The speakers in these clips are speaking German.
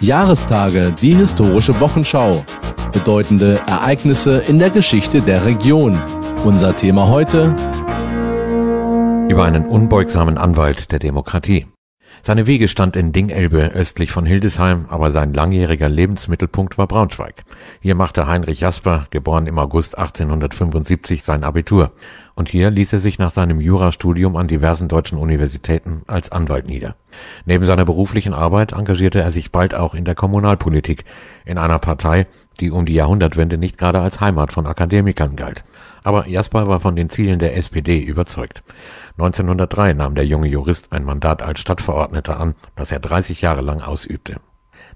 Jahrestage, die historische Wochenschau. Bedeutende Ereignisse in der Geschichte der Region. Unser Thema heute. Über einen unbeugsamen Anwalt der Demokratie. Seine Wege stand in Dingelbe östlich von Hildesheim, aber sein langjähriger Lebensmittelpunkt war Braunschweig. Hier machte Heinrich Jasper, geboren im August 1875, sein Abitur. Und hier ließ er sich nach seinem Jurastudium an diversen deutschen Universitäten als Anwalt nieder. Neben seiner beruflichen Arbeit engagierte er sich bald auch in der Kommunalpolitik, in einer Partei, die um die Jahrhundertwende nicht gerade als Heimat von Akademikern galt. Aber Jasper war von den Zielen der SPD überzeugt. 1903 nahm der junge Jurist ein Mandat als Stadtverordneter an, das er 30 Jahre lang ausübte.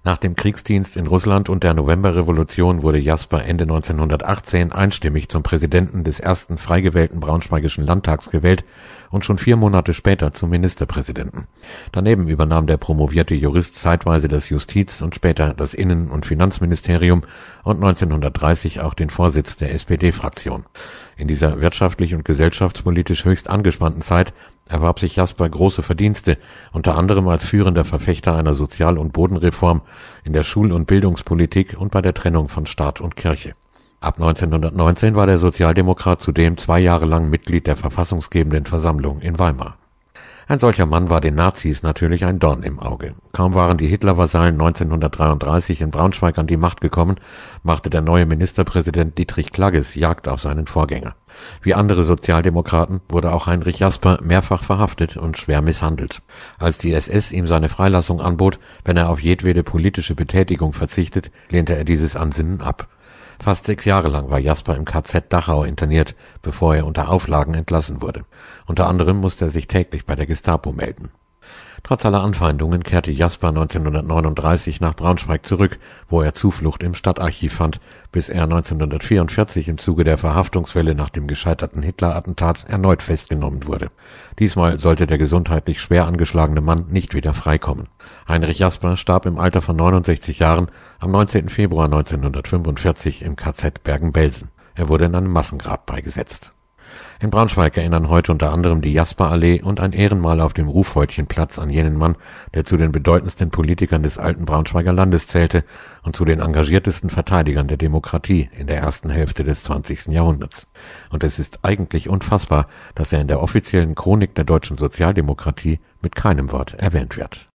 Nach dem Kriegsdienst in Russland und der Novemberrevolution wurde Jasper Ende 1918 einstimmig zum Präsidenten des ersten frei gewählten Braunschweigischen Landtags gewählt und schon vier Monate später zum Ministerpräsidenten. Daneben übernahm der promovierte Jurist zeitweise das Justiz- und später das Innen- und Finanzministerium und 1930 auch den Vorsitz der SPD-Fraktion. In dieser wirtschaftlich und gesellschaftspolitisch höchst angespannten Zeit erwarb sich Jasper große Verdienste, unter anderem als führender Verfechter einer Sozial- und Bodenreform in der Schul- und Bildungspolitik und bei der Trennung von Staat und Kirche. Ab 1919 war der Sozialdemokrat zudem zwei Jahre lang Mitglied der verfassungsgebenden Versammlung in Weimar ein solcher Mann war den Nazis natürlich ein Dorn im Auge. Kaum waren die Hitlervasallen 1933 in Braunschweig an die Macht gekommen, machte der neue Ministerpräsident Dietrich Klagges Jagd auf seinen Vorgänger. Wie andere Sozialdemokraten wurde auch Heinrich Jasper mehrfach verhaftet und schwer misshandelt. Als die SS ihm seine Freilassung anbot, wenn er auf jedwede politische Betätigung verzichtet, lehnte er dieses Ansinnen ab. Fast sechs Jahre lang war Jasper im KZ Dachau interniert, bevor er unter Auflagen entlassen wurde. Unter anderem musste er sich täglich bei der Gestapo melden Trotz aller Anfeindungen kehrte Jasper 1939 nach Braunschweig zurück, wo er Zuflucht im Stadtarchiv fand, bis er 1944 im Zuge der Verhaftungswelle nach dem gescheiterten Hitler-Attentat erneut festgenommen wurde. Diesmal sollte der gesundheitlich schwer angeschlagene Mann nicht wieder freikommen. Heinrich Jasper starb im Alter von 69 Jahren am 19. Februar 1945 im KZ Bergen-Belsen. Er wurde in einem Massengrab beigesetzt in Braunschweig erinnern heute unter anderem die Jasperallee und ein Ehrenmal auf dem Rufhäutchenplatz an jenen Mann, der zu den bedeutendsten Politikern des alten Braunschweiger Landes zählte und zu den engagiertesten Verteidigern der Demokratie in der ersten Hälfte des 20. Jahrhunderts. Und es ist eigentlich unfassbar, dass er in der offiziellen Chronik der deutschen Sozialdemokratie mit keinem Wort erwähnt wird